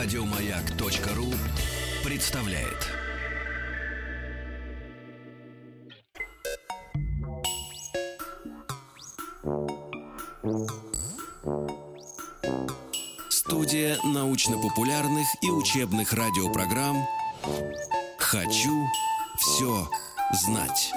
Радиомаяк.ру представляет. Студия научно-популярных и учебных радиопрограмм «Хочу все знать».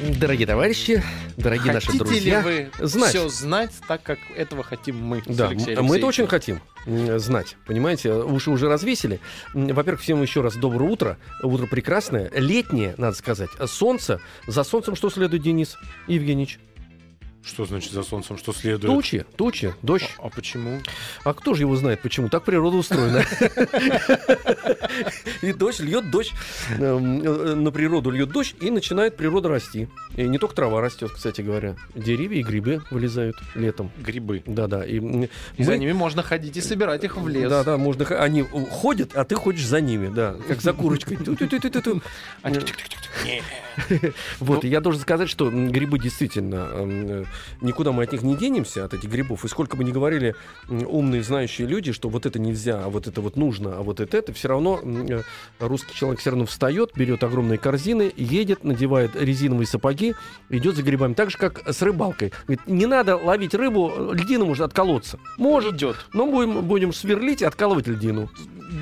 Дорогие товарищи, дорогие наши Хотите друзья, ли вы знать. все знать так, как этого хотим мы? Да, мы это очень хотим знать, понимаете, уши уже развесили. Во-первых, всем еще раз доброе утро, утро прекрасное, летнее, надо сказать, солнце. За солнцем что следует, Денис Евгеньевич? Что значит за солнцем, что следует? Тучи, тучи, дождь. А почему? А кто же его знает, почему? Так природа устроена. И дождь льет дождь. эм, э, На природу льет дождь, и начинает природа расти. И не только трава растет, кстати говоря. Деревья и грибы вылезают летом. Грибы. Да-да. И за ними можно ходить и собирать их в лес. Да, да, можно. Они э, ходят, а ты ходишь за ними, да, как за курочкой. Они Вот, и я должен сказать, что грибы действительно э, никуда мы от них не денемся, от этих грибов. И сколько бы ни говорили умные, знающие люди, что вот это нельзя, а вот это вот нужно, а вот это это, все равно э, русский человек все равно встает, берет огромные корзины, едет, надевает резиновые сапоги, идет за грибами. Так же, как с рыбалкой. Говорит, не надо ловить рыбу, льдина может отколоться. Может, идет. но будем, будем сверлить и откалывать льдину.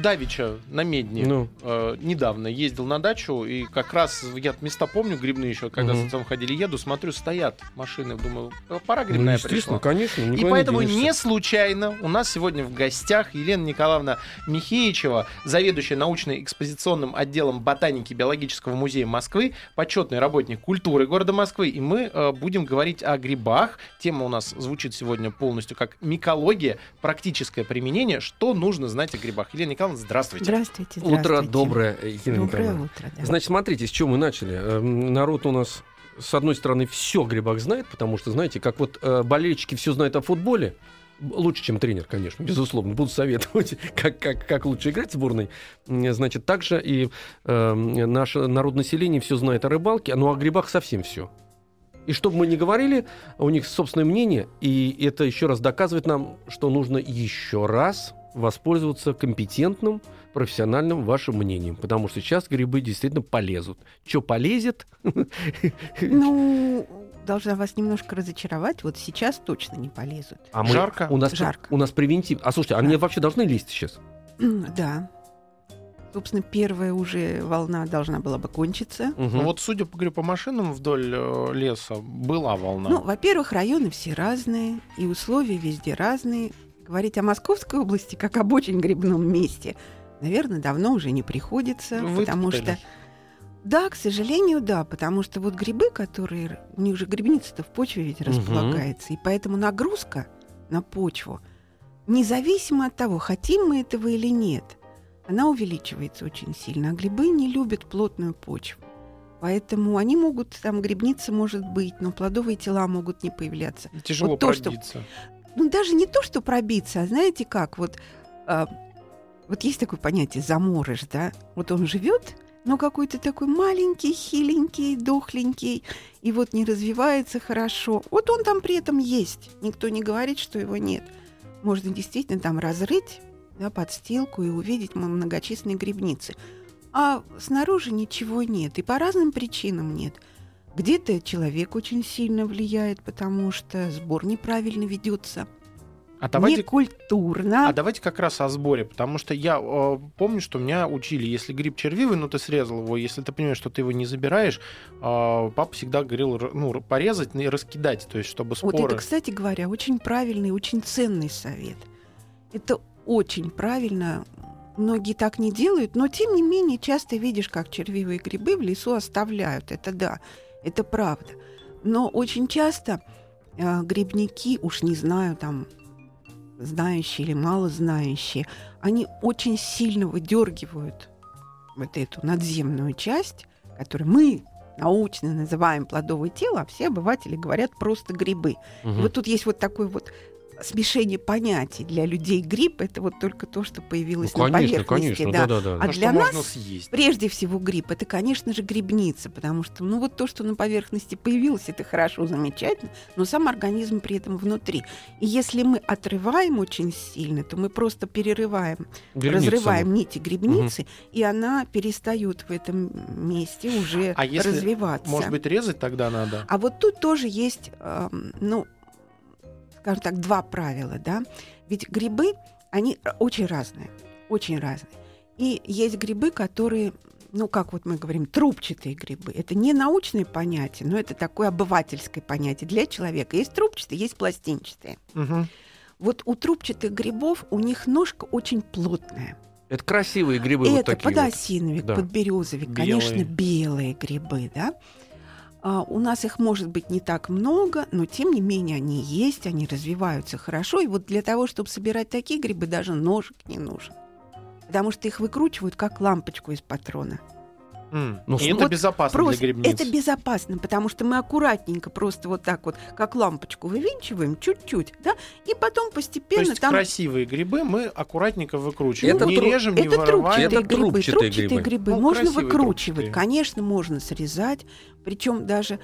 Давича на Медне Ну. э, недавно ездил на дачу, и как раз я места помню грибные еще, когда Мгм. с отцом ходили, еду, смотрю, стоят машины, думаю, «Э, пора Ну, грибная естественно, пришла. конечно. И поэтому денешься. не случайно у нас сегодня в гостях Елена Николаевна Михеичева, заведующая научно-экспозиционным отделом ботаники Биологического музея Москвы, почетный работник культуры города Москвы. И мы э, будем говорить о грибах. Тема у нас звучит сегодня полностью как микология, практическое применение. Что нужно знать о грибах? Елена Николаевна, здравствуйте. Здравствуйте, Утро здравствуйте. доброе, Елена Доброе Николаевна. утро, да. Значит, смотрите, с чего мы начали. Эм, Народ у нас, с одной стороны, все о грибах знает, потому что, знаете, как вот э, болельщики все знают о футболе, лучше, чем тренер, конечно, безусловно, буду советовать, как, как, как лучше играть в сборной. Значит, также и э, наше народонаселение все знает о рыбалке, но о грибах совсем все. И чтобы мы не говорили, у них собственное мнение, и это еще раз доказывает нам, что нужно еще раз воспользоваться компетентным, профессиональным вашим мнением, потому что сейчас грибы действительно полезут. Что полезет? Ну, должна вас немножко разочаровать. Вот сейчас точно не полезут. А Жарко? У нас, Жарко. У нас превентив. А слушайте, они Да. вообще должны лезть сейчас? Да. Собственно, первая уже волна должна была бы кончиться. Ну вот, судя по, говорю, по машинам вдоль э, леса, была волна. Ну, во-первых, районы все разные, и условия везде разные. Говорить о Московской области как об очень грибном месте, наверное, давно уже не приходится, потому Вытоптали. что Да, к сожалению, да, потому что вот грибы, которые... У них же грибница-то в почве ведь располагается, и поэтому нагрузка на почву, независимо от того, хотим мы этого или нет, она увеличивается очень сильно. А грибы не любят плотную почву. Поэтому они могут, там грибница может быть, но плодовые тела могут не появляться. Тяжело вот то, что- пробиться. Ну, даже не то, что пробиться, а знаете как, вот, а, вот есть такое понятие заморыш, да? Вот он живет, но какой-то такой маленький, хиленький, дохленький, и вот не развивается хорошо. Вот он там при этом есть. Никто не говорит, что его нет. Можно действительно там разрыть да, подстилку и увидеть многочисленные грибницы. А снаружи ничего нет, и по разным причинам нет. Где-то человек очень сильно влияет, потому что сбор неправильно ведется, А давайте, некультурно. а давайте как раз о сборе, потому что я э, помню, что меня учили, если гриб червивый, ну ты срезал его, если ты понимаешь, что ты его не забираешь, э, папа всегда говорил, ну, порезать и раскидать, то есть чтобы Вот споры... это, кстати говоря, очень правильный, очень ценный совет. Это очень правильно. Многие так не делают, но тем не менее часто видишь, как червивые грибы в лесу оставляют. Это да, это правда. Но очень часто э, грибники, уж не знаю, там знающие или мало знающие, они очень сильно выдергивают вот эту надземную часть, которую мы научно называем плодовое тело, а все обыватели говорят просто грибы. И Мгм. вот тут есть вот такой вот смешение понятий. Для людей гриб это вот только то, что появилось Ну, на конечно, поверхности. конечно, да. да-да-да. А Ну, для нас съесть. Прежде всего гриб это, конечно же, грибница, потому что, ну вот то, что на поверхности появилось, это хорошо, замечательно, но сам организм при этом внутри. И если мы отрываем очень сильно, то мы просто перерываем, Грибница разрываем нити грибницы, и она перестает в этом месте уже А если, развиваться. Может быть, резать тогда надо? А вот тут тоже есть, эм, ну, скажем так, два правила, да. Ведь грибы, они очень разные, очень разные. И есть грибы, которые, ну, как вот мы говорим, трубчатые грибы. Это не научное понятие, но это такое обывательское понятие для человека. Есть трубчатые, есть пластинчатые. Мгм. Вот у трубчатых грибов у них ножка очень плотная. Это красивые грибы это вот такие вот. подосиновик, Да. подберезовик, Белые. конечно, белые грибы, да. А, у нас их может быть не так много, но тем не менее они есть, они развиваются хорошо. И вот для того, чтобы собирать такие грибы, даже ножик не нужен. Потому что их выкручивают как лампочку из патрона. М. Ну, И вот это безопасно Просто для грибниц. это безопасно, потому что мы аккуратненько просто вот так вот, как лампочку вывинчиваем чуть-чуть, да, и потом То постепенно есть там красивые грибы мы аккуратненько выкручиваем. Это не тру- режем, не это вырываем. трубчатые Это грибы. трубчатые трубчатые грибы. грибы. Ну, можно выкручивать. трубчатые. Конечно, можно срезать. Причем даже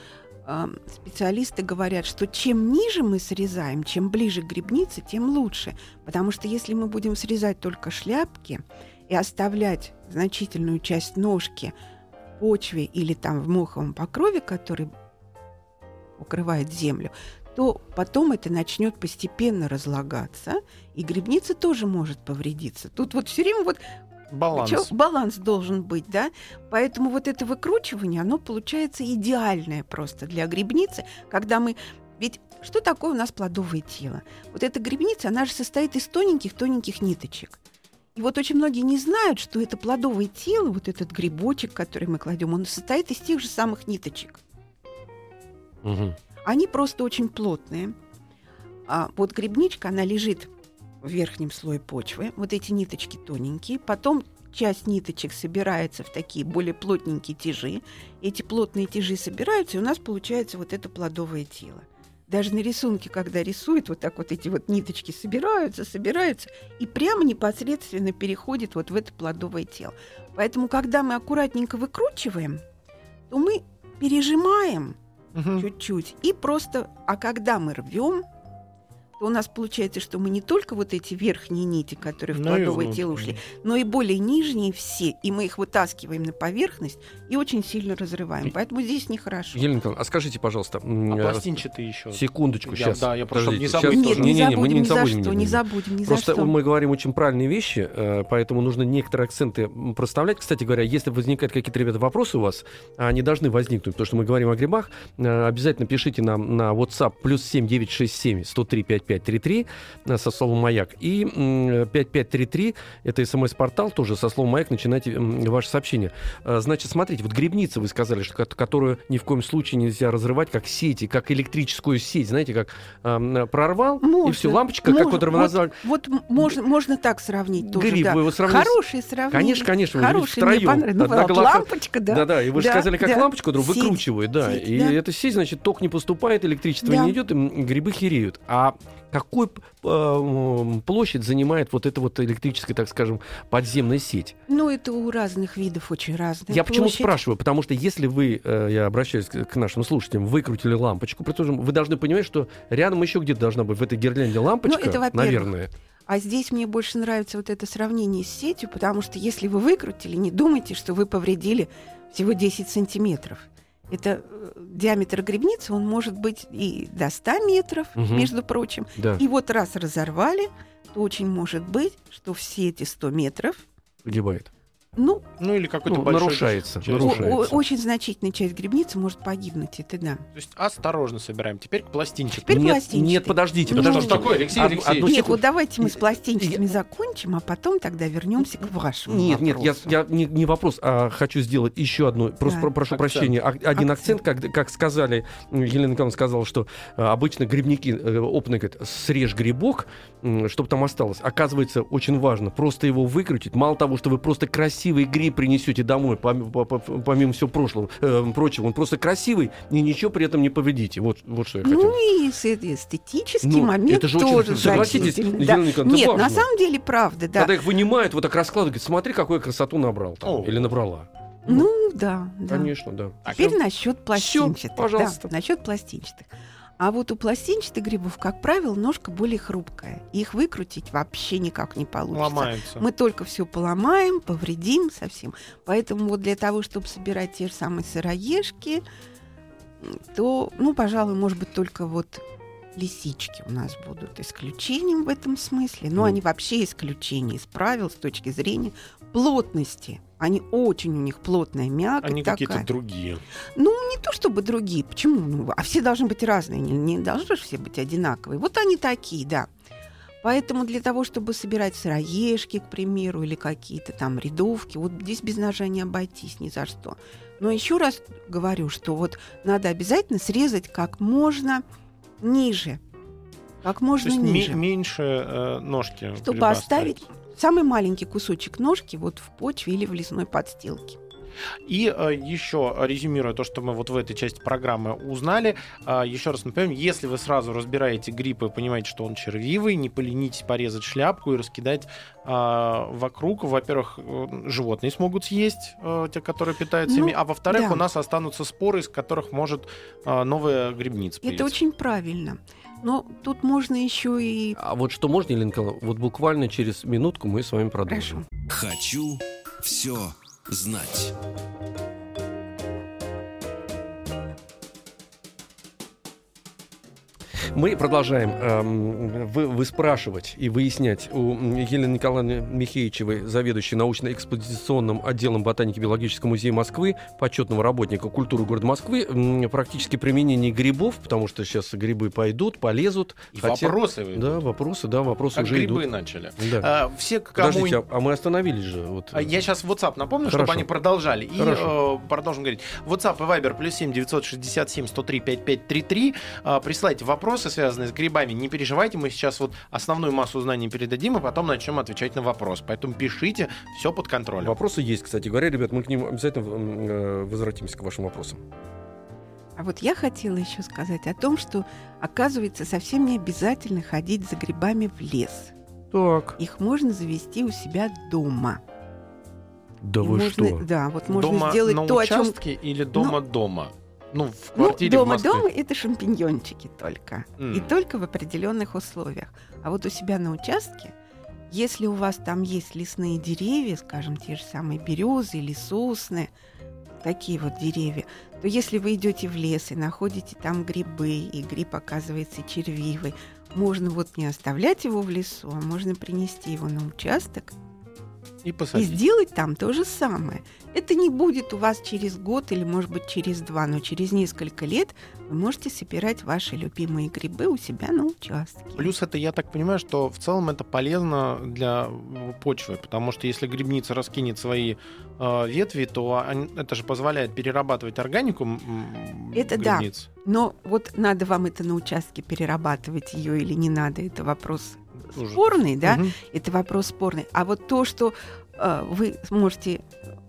а, специалисты говорят, что чем ниже мы срезаем, чем ближе к грибнице, тем лучше. Потому что если мы будем срезать только шляпки и оставлять значительную часть ножки почве или там в моховом покрове, который укрывает землю, то потом это начнет постепенно разлагаться, и грибница тоже может повредиться. Тут вот все время вот Баланс. чё- баланс должен быть, да? Поэтому вот это выкручивание, оно получается идеальное просто для грибницы, когда мы... Ведь что такое у нас плодовое тело? Вот эта грибница, она же состоит из тоненьких-тоненьких ниточек. И вот очень многие не знают, что это плодовое тело, вот этот грибочек, который мы кладем, он состоит из тех же самых ниточек. Мгм. Они просто очень плотные. А вот грибничка, она лежит в верхнем слое почвы. Вот эти ниточки тоненькие. Потом часть ниточек собирается в такие более плотненькие тяжи. Эти плотные тяжи собираются, и у нас получается вот это плодовое тело. Даже на рисунке, когда рисуют, вот так вот эти вот ниточки собираются, собираются, и прямо непосредственно переходит вот в это плодовое тело. Поэтому, когда мы аккуратненько выкручиваем, то мы пережимаем Мгм. чуть-чуть. И просто, а когда мы рвем, у нас получается, что мы не только вот эти верхние нити, которые в Ну и плодовое тело ушли, но и более нижние все, и мы их вытаскиваем на поверхность и очень сильно разрываем. Поэтому здесь нехорошо. Елена Николаевна, а скажите, пожалуйста, А э, пластинчатые еще. секундочку, Я- сейчас. да, я просто, чтобы не тоже. Нет, не, Не-не-не, мы забудем не ни за забудем, что, не не забудем. забудем, ни Просто за что. мы говорим очень правильные вещи, э, поэтому нужно некоторые акценты проставлять. Кстати говоря, если возникают какие-то, ребята, вопросы у вас, они должны возникнуть, потому что мы говорим о грибах, э, обязательно пишите нам на WhatsApp плюс 7967 103 5533 э, со словом «Маяк». И м, 5533 — это смс-портал, тоже со словом «Маяк» начинайте ваше сообщение. Э, Значит, смотрите, вот грибница, вы сказали, что, ко- которую ни в коем случае нельзя разрывать, как сети, как электрическую сеть, знаете, как э, прорвал, и Можно, все, лампочка, как можно. вот Вот- равноназвали. Вот м- можно, можно так сравнить тоже. Гриб, да. вы его сравнили Хорошее сравнение. Конечно, конечно, вы Хорошее, втроём. мне. Ну, Одна вот голова- лампочка, да. Да-да, и вы же Да, сказали, как да. лампочку друг Сеть, выкручивает, да. сеть, и да. эта сеть, значит, ток не поступает, электричество Да. не идет, и грибы хереют. А какую э, площадь занимает вот эта вот электрическая, так скажем, подземная сеть? Ну, это у разных видов очень разная Я почему площадь. спрашиваю? Потому что если вы, э, я обращаюсь к к нашим слушателям, выкрутили лампочку, предположим, вы должны понимать, что рядом еще где-то должна быть в этой гирлянде лампочка, Ну, это наверное. А здесь мне больше нравится вот это сравнение с сетью, потому что если вы выкрутили, не думайте, что вы повредили всего 10 сантиметров. Это э, диаметр грибницы, он может быть и до 100 метров, Мгм. между прочим. Да, И вот раз разорвали, то очень может быть, что все эти 100 метров, погибает. Ну, Ну или какой-то Ну, большой нарушается, часть. нарушается. о- очень значительная часть грибницы может погибнуть, это да. То есть осторожно собираем. Теперь к пластинчатым. Теперь нет, пластинчатый. нет, подождите, Ну, подождите. что такое, Алексей Од- Алексеевич? одну Нет, секунду. вот давайте мы с Я- пластинчатыми закончим, а потом тогда вернемся к вашему Нет, нет, я, вопросу. я не, не вопрос, а хочу сделать еще одну. Просто Да. про- прошу Акцент. прощения. а- Один акцент, Акцент. как, как сказали, Елена Николаевна сказала, что э, обычно грибники э, опытные говорят, срежь грибок, чтобы там осталось. Оказывается, очень важно просто его выкрутить. Мало того, что вы просто красиво красивый гриб принесете домой, пом- по- по- помимо всего прошлого, э, прочего, он просто красивый, и ничего при этом не повредите. Вот, вот что я хотел. Ну и с- эстетический Ну, момент это же очень- тоже согласитесь, значительный, Елена да. Нет, важно. на самом деле правда, да. Когда их вынимают, вот так раскладывают, говорят, смотри, какую я красоту набрал там, О. или набрала. Ну да, да. Конечно, да. Теперь насчет пластинчатых. пожалуйста. Да, насчет пластинчатых. А вот у пластинчатых грибов, как правило, ножка более хрупкая. Их выкрутить вообще никак не получится. Ломается. Мы только все поломаем, повредим совсем. Поэтому вот для того, чтобы собирать те же самые сыроежки, то, ну, пожалуй, может быть, только вот лисички у нас будут исключением в этом смысле. Но Мгм. они вообще исключение из правил с точки зрения плотности. Они очень у них плотная мякоть Они какие-то другие. Ну, не то чтобы другие. Почему? Ну, а все должны быть разные. Не, не должны же все быть одинаковые. Вот они такие, да. Поэтому для того, чтобы собирать сыроежки, к примеру, или какие-то там рядовки, вот здесь без ножа не обойтись ни за что. Но еще раз говорю, что вот надо обязательно срезать как можно ниже. Как То можно есть ме- ниже. меньше э, ножки. чтобы гриба оставить самый маленький кусочек ножки вот в почве или в лесной подстилке. И э, еще резюмируя то, что мы вот в этой части программы узнали, э, еще раз напомню, если вы сразу разбираете гриб и понимаете, что он червивый, не поленитесь порезать шляпку и раскидать э, вокруг. Во-первых, э, животные смогут съесть, э, те, которые питаются Ну, ими, а во-вторых, да. у нас останутся споры, из которых может э, новая грибница Это появиться. очень правильно. Но тут можно еще и... А вот что можно, Елена Николаевна, вот буквально через минутку мы с вами продолжим. Хорошо. Хочу все знать. Мы продолжаем эм, вы, выспрашивать и выяснять у Елены Николаевны Михеичевой, заведующей научно-экспозиционным отделом ботаники Биологического музея Москвы, почетного работника культуры города Москвы, м, практически применение грибов, потому что сейчас грибы пойдут, полезут. И Хотя- вопросы вы Да, вопросы, да, вопросы как уже грибы идут. начали. Да. А, все, кому Подождите, а, а мы остановились же. Вот, А Я сейчас WhatsApp напомню, Хорошо. чтобы они продолжали. И Хорошо. э, продолжим говорить. WhatsApp и Viber плюс 7 967 103 5533. Э, присылайте вопросы, связанные с грибами. Не переживайте, мы сейчас вот основную массу знаний передадим, и потом начнем отвечать на вопрос. Поэтому пишите, все под контролем. Вопросы есть, кстати говоря, ребят, мы к ним обязательно э, возвратимся к вашим вопросам. А вот я хотела еще сказать о том, что, оказывается, совсем не обязательно ходить за грибами в лес. Так. Их можно завести у себя дома. Да И вы можно, что? Да, вот можно дома сделать на то, о чем... участке или дома дома? Ну, в Ну, квартире в дома, Москве. дома это шампиньончики только. И М. только в определенных условиях. А вот у себя на участке, если у вас там есть лесные деревья, скажем, те же самые березы или сосны, такие вот деревья, то если вы идете в лес и находите там грибы, и гриб оказывается червивый, можно вот не оставлять его в лесу, а можно принести его на участок И и сделать там то же самое. Это не будет у вас через год или, может быть, через два, но через несколько лет вы можете собирать ваши любимые грибы у себя на участке. Плюс это, я так понимаю, что в целом это полезно для э, почвы, потому что если грибница раскинет свои э, ветви, то они- это же позволяет перерабатывать органику Это да. грибниц. Но вот надо вам это на участке перерабатывать ее или не надо, это вопрос Спорный, да? Мгм. Это вопрос спорный. А вот то, что э, вы сможете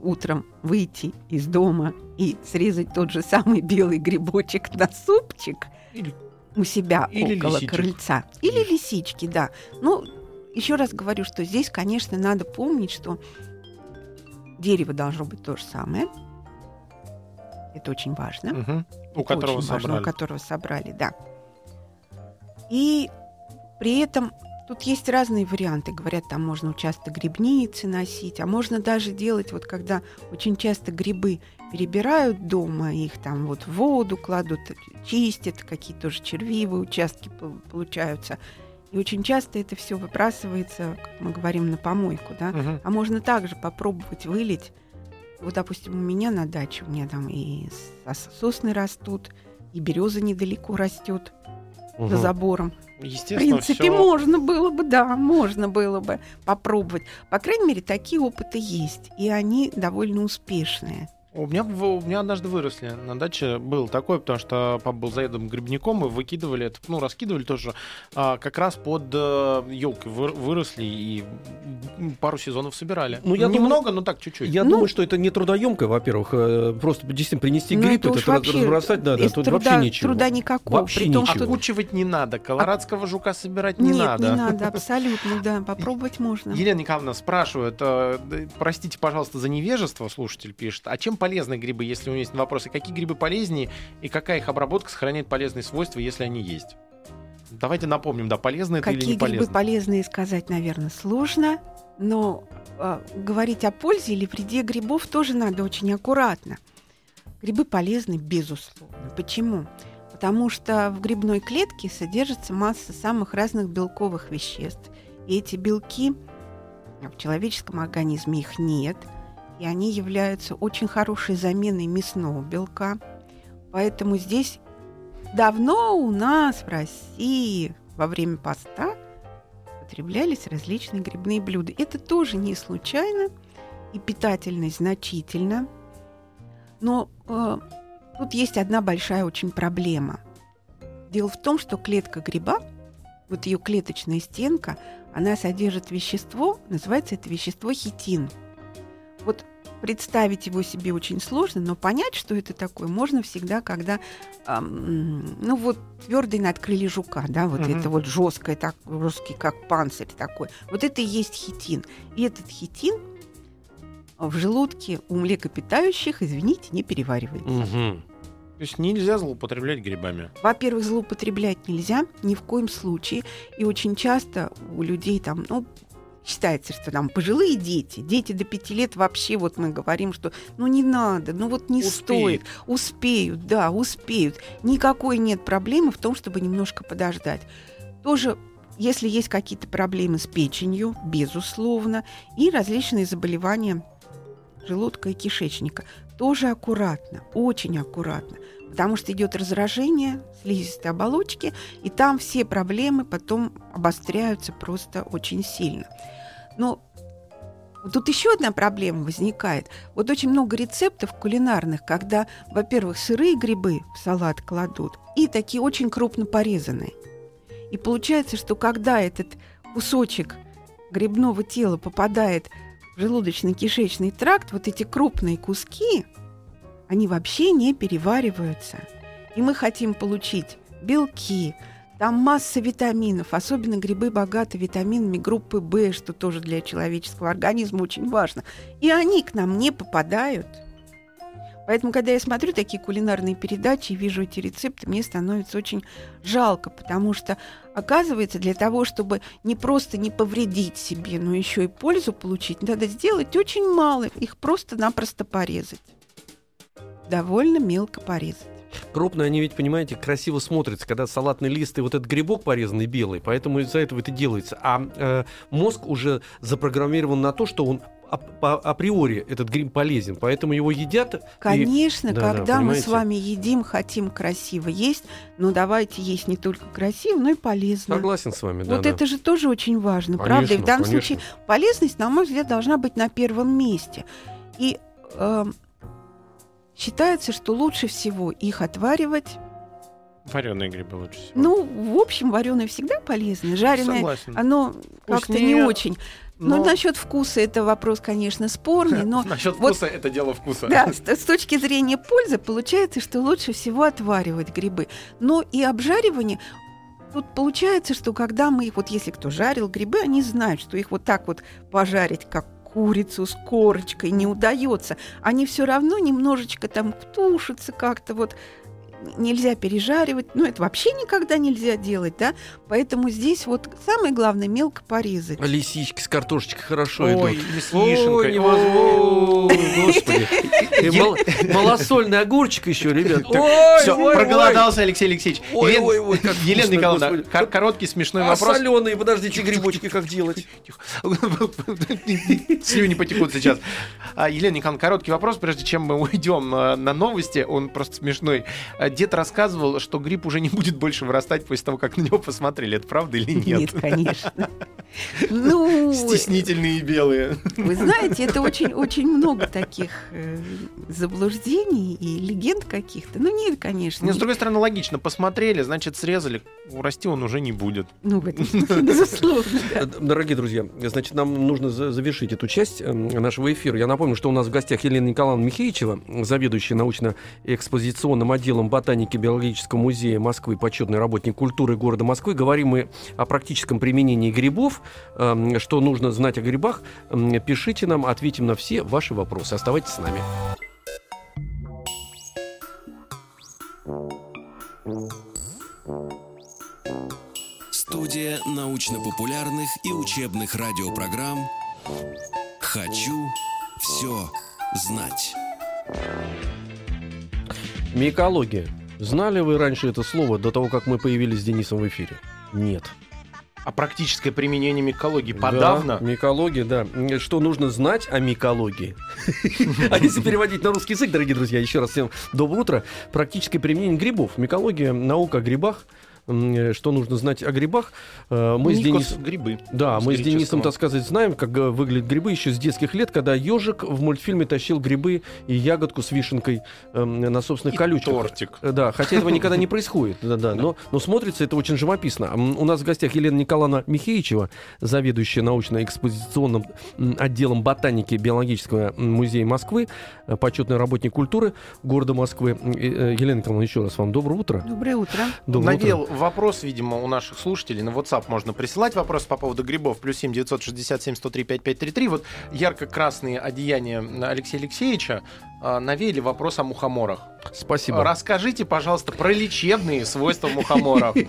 утром выйти из дома и срезать тот же самый белый грибочек на супчик Или- у себя или около лисичек. крыльца. Или лисички, да. Ну, еще раз говорю, что здесь, конечно, надо помнить, что дерево должно быть то же самое. Это очень важно. Мгм. У Это которого очень важно, собрали. у которого собрали, да. И при этом тут есть разные варианты. Говорят, там можно участок грибницы носить, а можно даже делать, вот когда очень часто грибы перебирают дома, их там вот в воду кладут, чистят, какие тоже червивые участки по- получаются. И очень часто это все выбрасывается, как мы говорим, на помойку, да. Мгм. А можно также попробовать вылить. Вот, допустим, у меня на даче, у меня там и сос- сосны растут, и береза недалеко растет за Мгм. забором. В принципе, всё- можно было бы, да, можно было бы попробовать. По крайней мере, такие опыты есть, и они довольно успешные. У меня, у меня однажды выросли на даче. Был такой, потому что папа был заедом грибником, и выкидывали это, ну, раскидывали тоже а, как раз под елкой выросли и пару сезонов собирали. Ну, я Немного, но так чуть-чуть. Я Ну- думаю, что это не трудоемко, во-первых. э, Просто действительно принести Ну, гриб, это это, раз- вообще разбросать надо, а из тут труда, вообще ничего. труда никакого. Вообще при том, ничего. что Окучивать не надо, колорадского жука собирать не Нет, надо. не надо, абсолютно, да. Попробовать можно. Елена Николаевна спрашивает, э, простите, пожалуйста, за невежество, слушатель пишет, а чем полезны грибы, если у него есть вопросы? Какие грибы полезнее и какая их обработка сохраняет полезные свойства, если они есть? Давайте напомним, да, полезно это или Какие не грибы полезно? полезные сказать, наверное, сложно, но а, говорить о пользе или вреде грибов тоже надо очень аккуратно. Грибы полезны, безусловно. Почему? Потому что в грибной клетке содержится масса самых разных белковых веществ. И эти белки в человеческом организме их нет, и они являются очень хорошей заменой мясного белка. Поэтому здесь давно у нас в России во время поста употреблялись различные грибные блюда. Это тоже не случайно и питательность значительно. Но э, тут есть одна большая очень проблема. Дело в том, что клетка гриба, вот ее клеточная стенка, она содержит вещество, называется это вещество хитин. Вот представить его себе очень сложно, но понять, что это такое, можно всегда, когда, ам, ну вот твердый надкрылья жука, да, вот Мгм. это вот жесткое, так жесткий, как панцирь такой. Вот это и есть хитин. И этот хитин в желудке у млекопитающих, извините, не переваривается. Мгм. То есть нельзя злоупотреблять грибами. Во-первых, злоупотреблять нельзя ни в коем случае. И очень часто у людей там, ну, считается, что там пожилые дети, дети до пяти лет вообще, вот мы говорим, что ну не надо, ну вот не Успеет. стоит. Успеют, да, успеют. Никакой нет проблемы в том, чтобы немножко подождать. Тоже если есть какие-то проблемы с печенью, безусловно, и различные заболевания желудка и кишечника, тоже аккуратно, очень аккуратно потому что идет раздражение слизистой оболочки, и там все проблемы потом обостряются просто очень сильно. Но тут еще одна проблема возникает. Вот очень много рецептов кулинарных, когда, во-первых, сырые грибы в салат кладут, и такие очень крупно порезанные. И получается, что когда этот кусочек грибного тела попадает в желудочно-кишечный тракт, вот эти крупные куски, они вообще не перевариваются. И мы хотим получить белки, там масса витаминов, особенно грибы богаты витаминами группы В, что тоже для человеческого организма очень важно. И они к нам не попадают. Поэтому, когда я смотрю такие кулинарные передачи и вижу эти рецепты, мне становится очень жалко, потому что, оказывается, для того, чтобы не просто не повредить себе, но еще и пользу получить, надо сделать очень мало, их просто-напросто порезать довольно мелко порезать. Крупные они ведь, понимаете, красиво смотрятся, когда салатный лист и вот этот грибок порезанный белый, поэтому из-за этого это делается. А э, мозг уже запрограммирован на то, что он априори этот гриб полезен, поэтому его едят. и- Конечно, Да, да, когда мы с вами едим, хотим красиво есть, но давайте есть не только красиво, но и полезно. Согласен с вами, да. вот да. это же тоже очень важно, Конечно, правда? И в данном конечно. случае полезность, на мой взгляд, должна быть на первом месте. И эм, считается, что лучше всего их отваривать. Вареные грибы лучше всего. Ну, в общем, вареное всегда полезно, жареное, Согласен. оно как-то не очень. Но, Но- насчет вкуса это вопрос, конечно, спорный, но Насчет вот- вкуса это дело вкуса. Да, с, с точки зрения пользы получается, что лучше всего отваривать грибы. Но и обжаривание Тут получается, что когда мы их, вот если кто жарил грибы, они знают, что их вот так вот пожарить, как курицу с корочкой, не удается. Они все равно немножечко там тушатся как-то вот нельзя пережаривать, ну это вообще никогда нельзя делать, да, поэтому здесь вот самое главное мелко порезать. Лисички с картошечкой хорошо Ой, идут. или с невозможно, господи. И мал- малосольный огурчик еще, ребят. Ой, Все, проголодался Алексей Алексеевич. Ой, Елена- ой, ой, Елена Николаевна, короткий смешной ой. А вопрос. соленые, подождите, грибочки как делать? Тихо. Слюни потекут сейчас. А, Елена Николаевна, короткий вопрос, прежде чем мы уйдем э, на новости. Он просто смешной. Дед рассказывал, что гриб уже не будет больше вырастать после того, как на него посмотрели. Это правда или нет? Нет, конечно. Ну, Стеснительные и белые. вы знаете, это очень, очень много таких э, заблуждений и легенд каких-то. Ну, нет, конечно. Но, с другой стороны, логично. Посмотрели, значит, срезали. Расти он уже не будет. Ну, в этом смысле, безусловно. Э, Дорогие друзья, значит, нам нужно за- завершить эту часть э, нашего эфира. Я напомню, что у нас в гостях Елена Николаевна Михеичева, заведующая научно-экспозиционным отделом ботаники Биологического музея Москвы, почетный работник культуры города Москвы. Говорим мы о практическом применении грибов. Эм, Что нужно знать о грибах? Эм, Пишите нам, ответим на все ваши вопросы. Оставайтесь с нами. Студия научно-популярных и учебных радиопрограмм «Хочу все знать». Микология. Знали вы раньше это слово до того, как мы появились с Денисом в эфире? Нет. А практическое применение микологии подавно. Да, микология, да. Что нужно знать о микологии? А если переводить на русский язык, дорогие друзья, еще раз всем доброе утро. Практическое применение грибов. Микология, наука о грибах. М, Что нужно знать о грибах? Э, Мы с Микос, Денисом... грибы. Да, мы с. Денисом, так сказать, знаем, как э, выглядят грибы еще с детских лет, когда ежик в мультфильме тащил грибы и ягодку с вишенкой эм, на собственных И колючках. тортик. Э, Да, хотя этого никогда не происходит, да, да, но, но смотрится это очень живописно. У нас в гостях Елена Николаевна Михеичева, заведующая научно-экспозиционным отделом ботаники Биологического музея Москвы, э, почетный работник культуры города Москвы. Э, э, Елена Николаевна, еще раз вам доброе утро. Доброе утро. Доброе утро. Вопрос, видимо, у наших слушателей. На WhatsApp можно присылать вопрос по поводу грибов. Плюс 7 967 103 5533. Вот ярко-красные одеяния Алексея Алексеевича а, навеяли вопрос о мухоморах. Спасибо. Расскажите, пожалуйста, про лечебные свойства мухоморов. И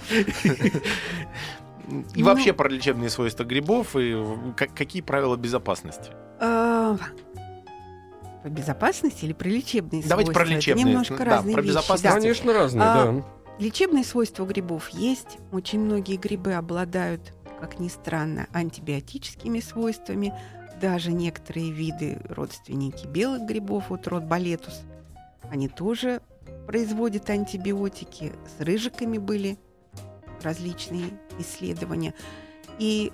Ну. вообще про лечебные свойства грибов и как- какие правила безопасности. А, По безопасности или про лечебные Давайте про свойства? Это лечебные. немножко Да, разные про вещи. безопасность. да. Конечно, разные, А, да. Лечебные свойства грибов есть. Очень многие грибы обладают, как ни странно, антибиотическими свойствами. Даже некоторые виды, родственники белых грибов, вот род балетус, они тоже производят антибиотики. С рыжиками были различные исследования. И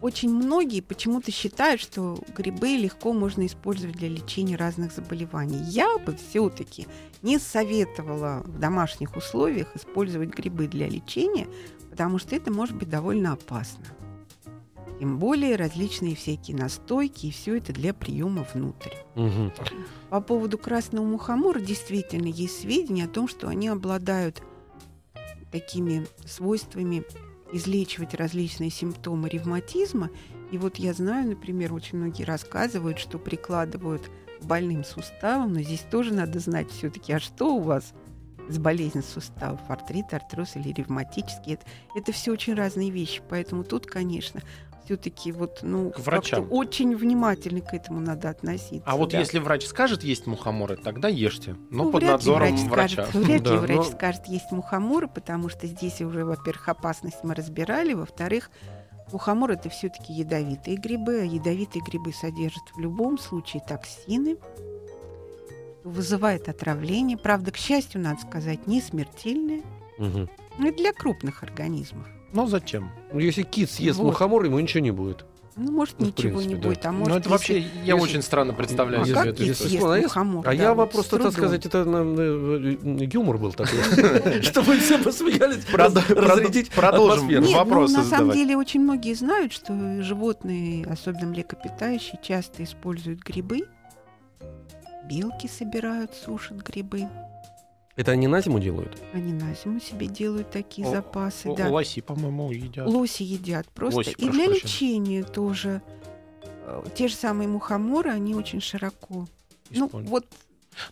очень многие почему-то считают, что грибы легко можно использовать для лечения разных заболеваний. Я бы все-таки не советовала в домашних условиях использовать грибы для лечения, потому что это может быть довольно опасно. Тем более различные всякие настойки и все это для приема внутрь. Мгм. По поводу красного мухомора действительно есть сведения о том, что они обладают такими свойствами излечивать различные симптомы ревматизма. И вот я знаю, например, очень многие рассказывают, что прикладывают больным суставам, но здесь тоже надо знать все-таки, а что у вас с болезнью суставов, артрит, артроз или ревматический. Это, это все очень разные вещи, поэтому тут, конечно, все-таки вот, ну, К врачам. очень внимательно к этому надо относиться. А вот да. если врач скажет есть мухоморы, тогда ешьте. Но Ну, под вряд надзором врач врача. Скажет, вряд Да, ли врач но- скажет, есть мухоморы, потому что здесь уже, во-первых, опасность мы разбирали, во-вторых, мухомор это все-таки ядовитые грибы, а ядовитые грибы содержат в любом случае токсины, вызывает отравление. Правда, к счастью, надо сказать, не смертельное. Но это для крупных организмов. Ну зачем? Ну, Если кит съест Вот. мухомор, ему ничего не будет. Ну, может, Ну, ничего принципе, не да. будет, а может, ну это если- вообще я если- очень странно представляю. А Если как это- кит если съест слона ест? мухомор? А Да, я вот вопрос, с так сказать, это э, юмор был такой. Чтобы все посмеялись, разрядить продолжим. Нет, вопросы ну, на самом деле очень многие знают, что животные, особенно млекопитающие, часто используют грибы. Белки собирают, сушат грибы. Это они на зиму делают? Они на зиму себе делают такие О, запасы. Л- да. Лоси, по-моему, едят. Лоси едят просто. Лоси, и для лечения тоже. Э, Те же самые мухоморы, они очень широко. Ну, Используют. вот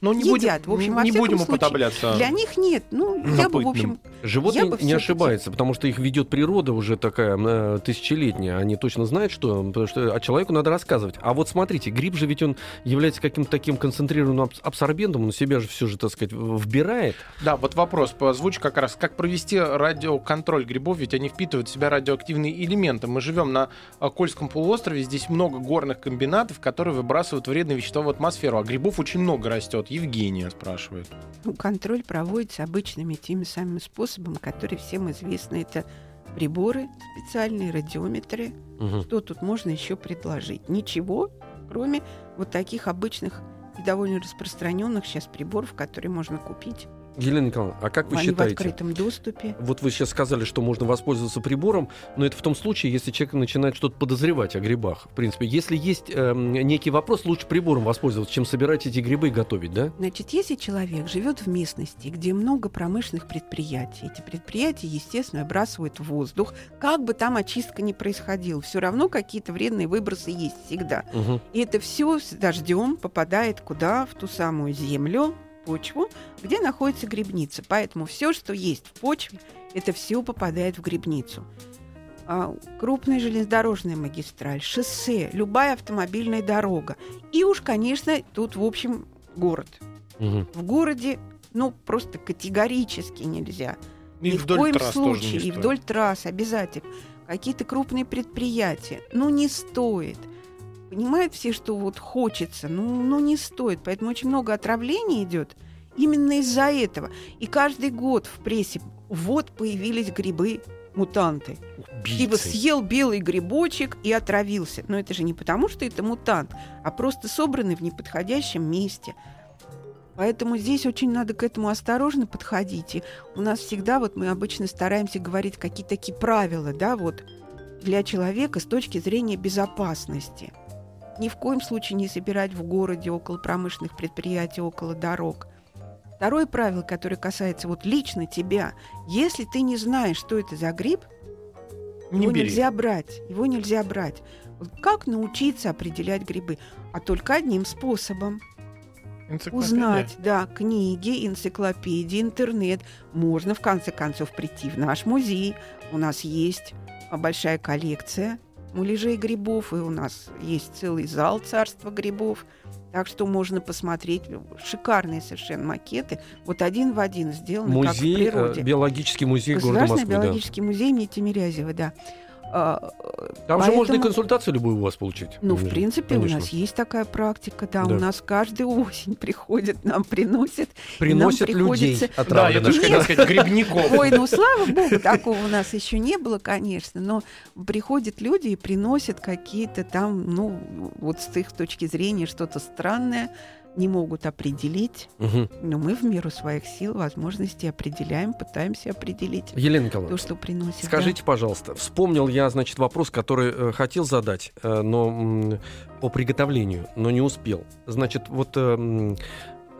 Но не едят, будем, в общем, во не будем случае, уподобляться. для них нет. Ну, я бы, в общем, Животные Я бы не ошибаются, потому что их ведет природа уже такая э, тысячелетняя. Они точно знают, что, что а человеку надо рассказывать. А вот смотрите, гриб же ведь он является каким-то таким концентрированным абс- абсорбентом, он себя же все же, так сказать, вбирает. Да, вот вопрос озвучу как раз. Как провести радиоконтроль грибов, ведь они впитывают в себя радиоактивные элементы. Мы живем на а, Кольском полуострове, здесь много горных комбинатов, которые выбрасывают вредные вещества в атмосферу, а грибов очень много растет. Евгения спрашивает. Ну, контроль проводится обычными теми самыми способами, которые всем известны. Это приборы специальные, радиометры. Мгм. Что тут можно еще предложить? Ничего, кроме вот таких обычных и довольно распространенных сейчас приборов, которые можно купить. Елена Николаевна, а как вы Они в считаете? открытом доступе. Вот вы сейчас сказали, что можно воспользоваться прибором, но это в том случае, если человек начинает что-то подозревать о грибах. В принципе, если есть эм, некий вопрос, лучше прибором воспользоваться, чем собирать эти грибы и готовить, да? Значит, если человек живет в местности, где много промышленных предприятий, эти предприятия, естественно, выбрасывают в воздух, как бы там очистка ни происходила, все равно какие-то вредные выбросы есть всегда. Мгм. И это все с дождем попадает куда? В ту самую землю, почву, где находится грибница. Поэтому все, что есть в почве, это все попадает в грибницу. А, крупная железнодорожная магистраль, шоссе, любая автомобильная дорога. И уж, конечно, тут, в общем, город. Мгм. В городе, ну, просто категорически нельзя. И Ни в коем случае, и вдоль трасс обязательно. Какие-то крупные предприятия. Ну, не стоит. Понимают все, что вот хочется, ну, ну не стоит. Поэтому очень много отравлений идет именно из-за этого. И каждый год в прессе вот появились грибы-мутанты. Типа Убийцы. съел белый грибочек и отравился. Но это же не потому, что это мутант, а просто собранный в неподходящем месте. Поэтому здесь очень надо к этому осторожно подходить. И у нас всегда, вот мы обычно стараемся говорить какие-то такие правила, да, вот для человека с точки зрения безопасности. Ни в коем случае не собирать в городе около промышленных предприятий, около дорог. Второе правило, которое касается вот лично тебя, если ты не знаешь, что это за гриб, Не его бери. нельзя брать. Его нельзя брать. Вот как научиться определять грибы? А только одним способом. Узнать, да, книги, энциклопедии, интернет. Можно, в конце концов, прийти в наш музей. У нас есть большая коллекция муляжей грибов, и у нас есть целый зал царства грибов. Так что можно посмотреть шикарные совершенно макеты. Вот один в один сделаны, как в Музей, э, природе. биологический музей города Государственный Москвы. да. биологический музей имени Тимирязева, да. А, Там же можно и поэтому- консультацию любую у вас получить. Ну, в Конечно. принципе, у Конечно. нас есть такая практика, да, Да. у нас каждую осень приходят, нам приносят. Приносят нам приходится- людей Да, я даже хотел сказать, грибников. Ой, ну слава богу, такого у нас еще не было, конечно, но приходят люди и приносят какие-то там, ну, вот с их точки зрения что-то странное, не могут определить, Мгм. но мы в меру своих сил, возможностей определяем, пытаемся определить Елена то, Николаевна, что приносит. да. скажите, пожалуйста, вспомнил я, значит, вопрос, который э, хотел задать, э, но м, по приготовлению, но не успел. Значит, вот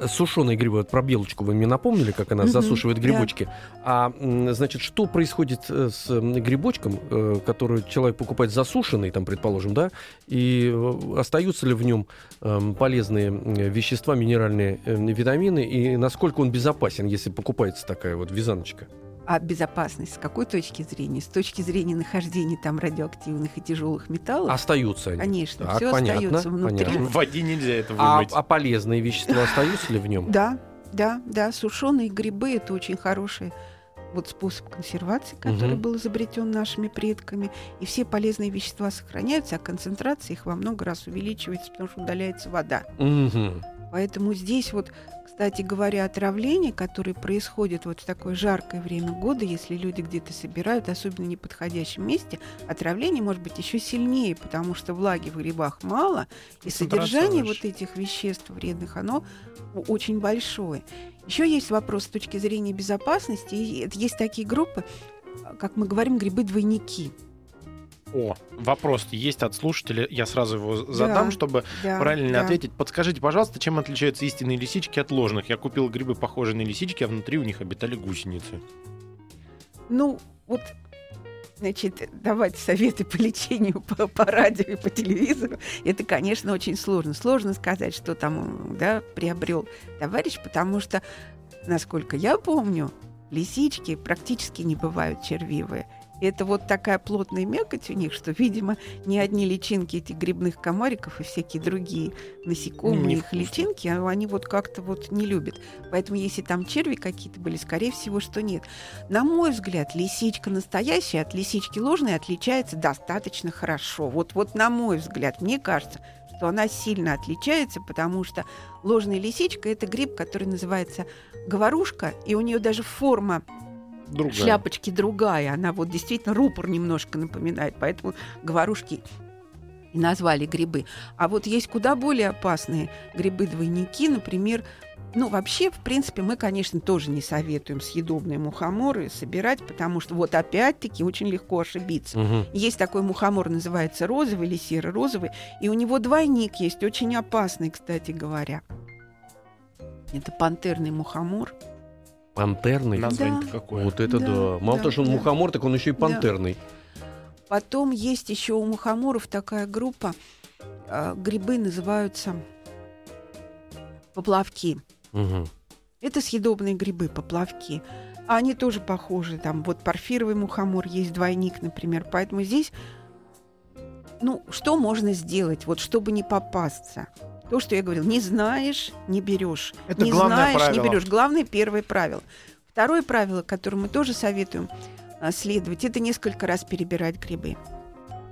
сушеные грибы, вот про белочку вы мне напомнили, как она засушивает да. грибочки. А, значит, что происходит э, с грибочком, э, который человек покупает засушенный, там, предположим, да, и э, остаются ли в нем эм, полезные вещества, минеральные витамины, и насколько он безопасен, если покупается такая вот вязаночка? А безопасность с какой точки зрения? С точки зрения нахождения там радиоактивных и тяжелых металлов? Остаются они. Конечно, Так, все понятно, остается внутри. понятно. В воде нельзя это А, вымыть. а полезные вещества остаются ли в нем? Да, да, да, сушеные грибы это очень хороший вот способ консервации, который Мгм. был изобретен нашими предками. И все полезные вещества сохраняются, а концентрация их во много раз увеличивается, потому что удаляется вода. Мгм. Поэтому здесь вот, кстати говоря, отравление, которое происходит вот в такое жаркое время года, если люди где-то собирают, особенно в неподходящем месте, отравление может быть еще сильнее, потому что влаги в грибах мало, и содержание вот этих веществ вредных, оно очень большое. Еще есть вопрос с точки зрения безопасности. И есть такие группы, а, как мы говорим, грибы-двойники. О, вопрос есть от слушателя. Я сразу его задам, Да, чтобы Да, правильно да. ответить. Подскажите, пожалуйста, чем отличаются истинные лисички от ложных? Я купил грибы, похожие на лисички, а внутри у них обитали гусеницы. Ну, вот, значит, давать советы по лечению по, по радио и по телевизору, это, конечно, очень сложно. Сложно сказать, что там, да, приобрел товарищ, потому что, насколько я помню, лисички практически не бывают червивые. Это вот такая плотная мякоть у них, что, видимо, не одни личинки этих грибных комариков и всякие другие насекомые, их личинки, а они вот как-то вот не любят. Поэтому если там черви какие-то были, скорее всего, что нет. На мой взгляд, лисичка настоящая от лисички ложной отличается достаточно хорошо. Вот, вот на мой взгляд, мне кажется, что она сильно отличается, потому что ложная лисичка – это гриб, который называется говорушка, и у нее даже форма Другая. шляпочки другая. Она вот действительно рупор немножко напоминает, поэтому говорушки и назвали грибы. А вот есть куда более опасные грибы-двойники, например, ну, вообще, в принципе, мы, конечно, тоже не советуем съедобные мухоморы собирать, потому что вот опять-таки очень легко ошибиться. Мгм. Есть такой мухомор, называется розовый или серо-розовый, и у него двойник есть, очень опасный, кстати говоря. Это пантерный мухомор. Пантерный. Название-то Да. какое? Вот это да. Да, Мало да, того, что он да. мухомор, так он еще и Да. пантерный. Потом есть еще у мухоморов такая группа, а, грибы называются поплавки. Мгм. Это съедобные грибы, поплавки. А они тоже похожи. Там вот парфировый мухомор, есть двойник, например. Поэтому здесь, ну, что можно сделать, вот чтобы не попасться? То, что я говорил, не знаешь, не берешь. Это не главное знаешь, правило. не берешь. Главное первое правило. Второе правило, которое мы тоже советуем а, следовать, это несколько раз перебирать грибы.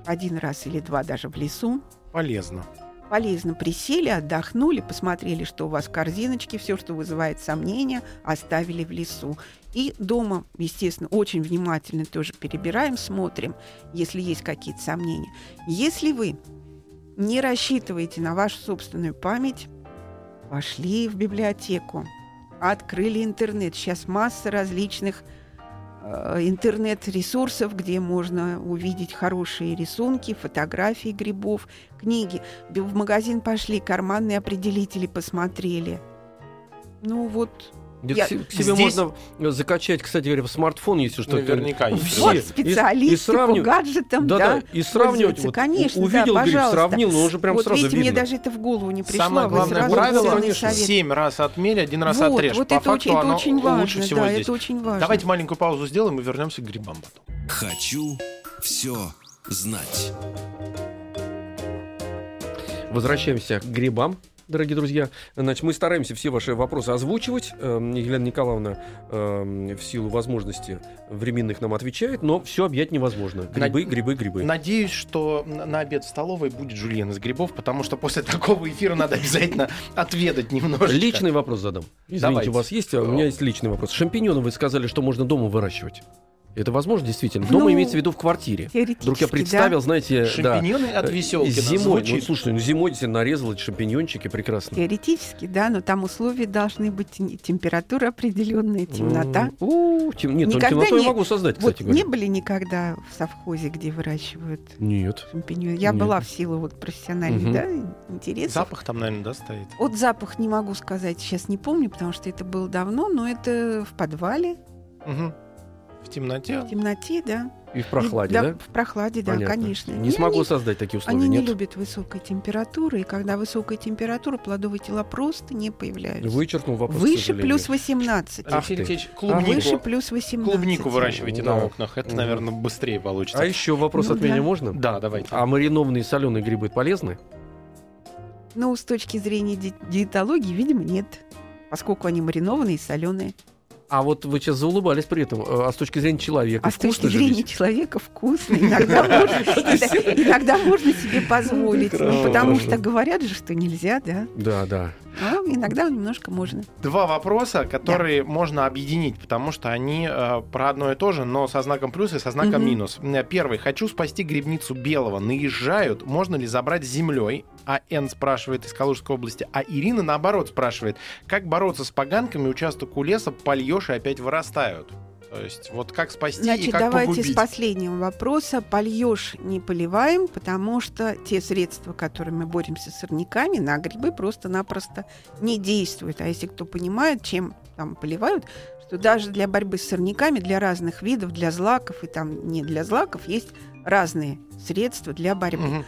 Один раз или два даже в лесу. Полезно. Полезно присели, отдохнули, посмотрели, что у вас в корзиночке, все, что вызывает сомнения, оставили в лесу. И дома, естественно, очень внимательно тоже перебираем, смотрим, если есть какие-то сомнения. Если вы не рассчитываете на вашу собственную память, пошли в библиотеку, открыли интернет. Сейчас масса различных э, интернет-ресурсов, где можно увидеть хорошие рисунки, фотографии грибов, книги. В магазин пошли, карманные определители посмотрели. Ну вот, Где Я- к се- к себе Здесь- можно э, закачать, кстати говоря, в смартфон, если что. Наверняка есть. Все. вот И- и специалисты сравнивать- по гаджетам, да, Да, да, и сравнивать. Вот, Конечно, увидел да, гриб, пожалуйста. сравнил, но уже прям вот сразу видите, видно. мне даже это в голову не пришло. Самое главное правило. Семь раз отмерь, один раз вот, отрежь. вот По это, факту очень, это оно очень лучше важно, всего да, здесь. это очень важно. Давайте маленькую паузу сделаем и вернемся к грибам потом. Хочу все знать. Возвращаемся к грибам. Дорогие друзья, значит, мы стараемся все ваши вопросы озвучивать. Эм, Елена Николаевна эм, в силу возможности временных нам отвечает, но все объять невозможно. Грибы, На- грибы, грибы. Надеюсь, что на обед в столовой будет жульен из грибов, потому что после такого эфира надо обязательно отведать немножечко. Личный вопрос задам. Извините, Давайте. у вас есть, а у меня есть личный вопрос. Шампиньоны вы сказали, что можно дома выращивать. Это возможно действительно? Дома Ну, имеется в виду в квартире. Теоретически, Вдруг я представил, знаете, да. Шампиньоны от э, веселки. Зимой, ну, слушай, ну, зимой действительно нарезал эти шампиньончики, прекрасно. Теоретически, да, но там условия должны быть те- температура определенная, темнота. М, у, тем- Нет, ну, Никогда темноту я не- могу создать, Вот кстати не говоря. были никогда в совхозе, где выращивают Нет. шампиньоны? Я Нет. была в силу вот профессиональной, Мгм. да, интереса. Запах там, наверное, да, стоит? Вот запах не могу сказать, сейчас не помню, потому что это было давно, но это в подвале, Мгм. В темноте. в темноте, да. И в прохладе, И- да? В прохладе, да, Понятно. конечно. Не смогу они, создать такие условия, они не нет? любят высокой температуры, и когда высокая температура, плодовые тела просто не появляются. Вычеркнул вопрос. Выше плюс 18. Ах Алексей ты. Алексеевич, клубнику, выше плюс 18. клубнику выращивайте Да. на окнах. Это, наверное, быстрее получится. А еще вопрос Ну от меня да. можно? Да, давайте. А маринованные соленые грибы полезны? Ну, с точки зрения ди- диетологии, видимо, нет. Поскольку они маринованные и соленые. А вот вы сейчас заулыбались при этом. А с точки зрения человека А с точки зрения ведь? человека вкусно. Иногда можно, себе позволить. Ну, потому что говорят же, что нельзя, да. Да, да. А иногда немножко можно. Два вопроса, которые можно объединить, потому что они э, про одно и то же, но со знаком плюс и со знаком минус. Э, Первый. Хочу спасти грибницу белого. Наезжают. Можно ли забрать землей? А Н спрашивает из Калужской области. А Ирина наоборот спрашивает. Как бороться с поганками? Участок у леса польешь и опять вырастают. То есть вот как спасти и Значит, как давайте погубить? с последнего вопроса. Польешь, не поливаем, потому что те средства, которыми мы боремся с сорняками, на грибы просто-напросто не действуют. А если кто понимает, чем там поливают, что даже для борьбы с сорняками, для разных видов, для злаков и там не для злаков, есть разные средства для борьбы. Мгм.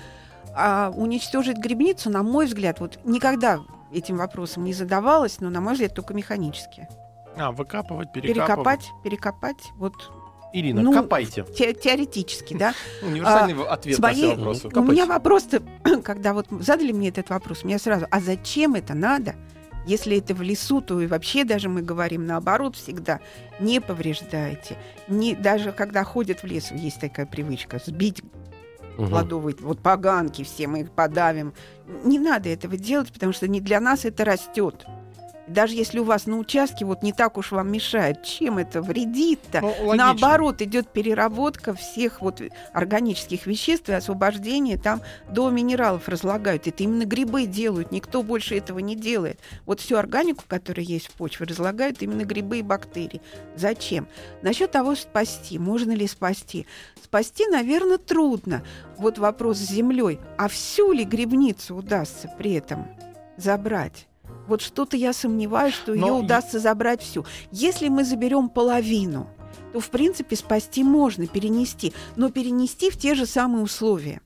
А уничтожить грибницу, на мой взгляд, вот никогда этим вопросом не задавалась, но, на мой взгляд, только механически. А, выкапывать, перекапывать. Перекопать, перекопать, вот Ирина, Ну, копайте. те- теоретически, да. Универсальный ответ С на все вопросы. У Копайте. меня вопрос-то, когда вот задали мне этот вопрос, у меня сразу, а зачем это надо? Если это в лесу, то и вообще даже мы говорим наоборот всегда, не повреждайте. Не, даже когда ходят в лес, есть такая привычка, сбить Мгм. плодовые, вот поганки все, мы их подавим. Не надо этого делать, потому что не для нас это растет. Даже если у вас на участке вот не так уж вам мешает, чем это вредит-то? Ну. Наоборот, идет переработка всех вот органических веществ и освобождение там до минералов разлагают. Это именно грибы делают, никто больше этого не делает. Вот всю органику, которая есть в почве, разлагают именно грибы и бактерии. Зачем? Насчет того, спасти. Можно ли спасти? Спасти, наверное, трудно. Вот вопрос с землей. А всю ли грибницу удастся при этом забрать? Вот что-то я сомневаюсь, что Но ее удастся забрать всю. Если мы заберем половину, то, в принципе, спасти можно, перенести, но перенести в те же самые условия.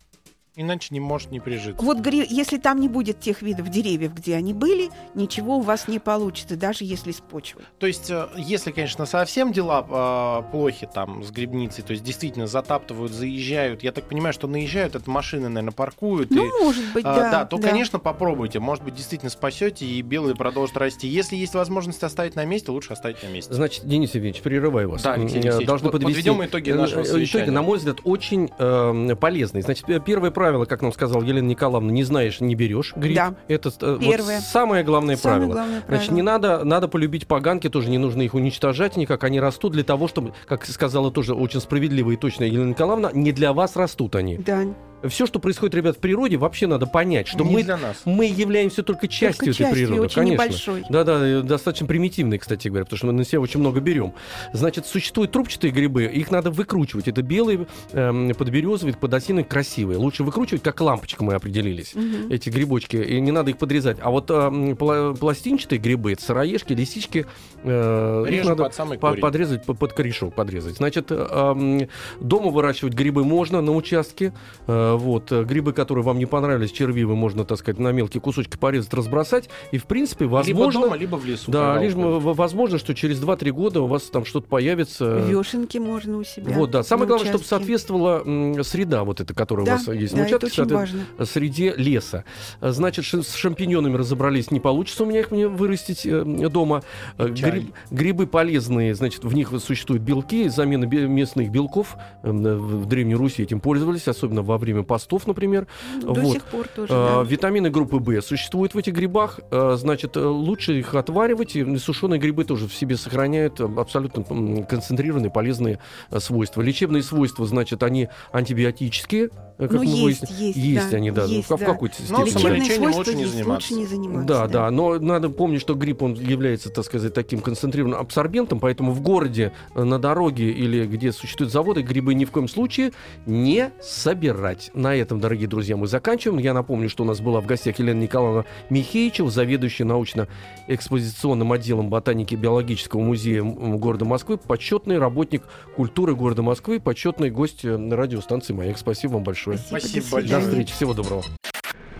Иначе не может не прижиться. Вот если там не будет тех видов деревьев, где они были, ничего у вас не получится, даже если с почвой. То есть, э, если, конечно, совсем дела э, плохи там с грибницей, то есть действительно затаптывают, заезжают, я так понимаю, что наезжают, это машины, наверное, паркуют. и, Ну, может быть, а, да. то, конечно, попробуйте. Может быть, действительно спасете, и белые продолжат расти. Если есть возможность оставить на месте, лучше оставить на месте. Значит, Денис Евгеньевич, прерываю вас. Да, Алексей М, Алексеевич, Должны под- подвести подведем итоги э, нашего э, совещания. Итоги, на мой взгляд, очень э, полезные. Значит, первое правило, как нам сказала Елена Николаевна, не знаешь, не берешь гриб. Да. Это э, вот Первое. самое главное Самое правило. главное правило. Значит, не надо, надо полюбить поганки, тоже не нужно их уничтожать никак. Они растут для того, чтобы, как сказала тоже очень справедливо и точно Елена Николаевна, не для вас растут они. Да. Все, что происходит, ребят, в природе, вообще надо понять, что Не мы, для нас. мы являемся только частью Только этой частью, природы. очень конечно. небольшой. Да-да, э, достаточно примитивные, кстати говоря, потому что мы на себя очень много берем. Значит, существуют трубчатые грибы, их надо выкручивать. Это белые, эм, подберезовые, подосиновые, красивые. Лучше выкручивать, как лампочка мы определились. Мгм. Эти грибочки, и не надо их подрезать. А вот эм, пла- пластинчатые грибы, это сыроежки, лисички, э, их надо под самый по- подрезать, по- под корешок подрезать. Значит, э, эм, дома выращивать грибы можно на участке. Э, вот, э, грибы, которые вам не понравились, червивые, можно, так сказать, на мелкие кусочки порезать, разбросать. И, в принципе, возможно... Либо дома, либо в лесу. Да, лишь возможно, что через 2-3 года у вас там что-то появится. Вешенки можно у себя. Вот, да. Самое главное, чтобы участке. соответствовала м, среда вот эта, которая Да, у вас есть да, на это участке, очень соответственно, важно. среде леса. Значит, ш- с шампиньонами разобрались, не получится у меня их мне вырастить э, дома. Э, гриб- грибы полезные, значит, в них существуют белки, замена местных белков. Э, В в Древней Руси этим пользовались, особенно во время постов, например. До Вот. сих пор тоже, А, да. Витамины группы В существуют в этих грибах. А, Значит, э, лучше их отваривать. И сушеные грибы тоже в себе сохраняют э, абсолютно концентрированные полезные э, свойства. Лечебные свойства, значит, они антибиотические, как Ну, мы есть, выяснили. есть, Есть да, они, да. есть, в, в да. какой-то Но степени. самолечением Лечебные лучше свойства не заниматься. лучше не заниматься. Да, да, но надо помнить, что гриб, он является, так сказать, таким концентрированным абсорбентом, поэтому в городе, э, на дороге или где существуют заводы, грибы ни в коем случае не собирать. На этом, дорогие друзья, мы заканчиваем. Я напомню, что у нас была в гостях Елена Николаевна Михеичева, заведующая научно-экспозиционным отделом ботаники Биологического музея города Москвы, почетный работник культуры города Москвы, почетный гость э, радиостанции «Маяк». Спасибо вам большое. Спасибо, Спасибо до большое. До встречи, всего доброго.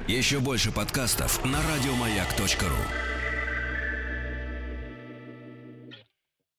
Еще больше подкастов на радиомаяк.ру.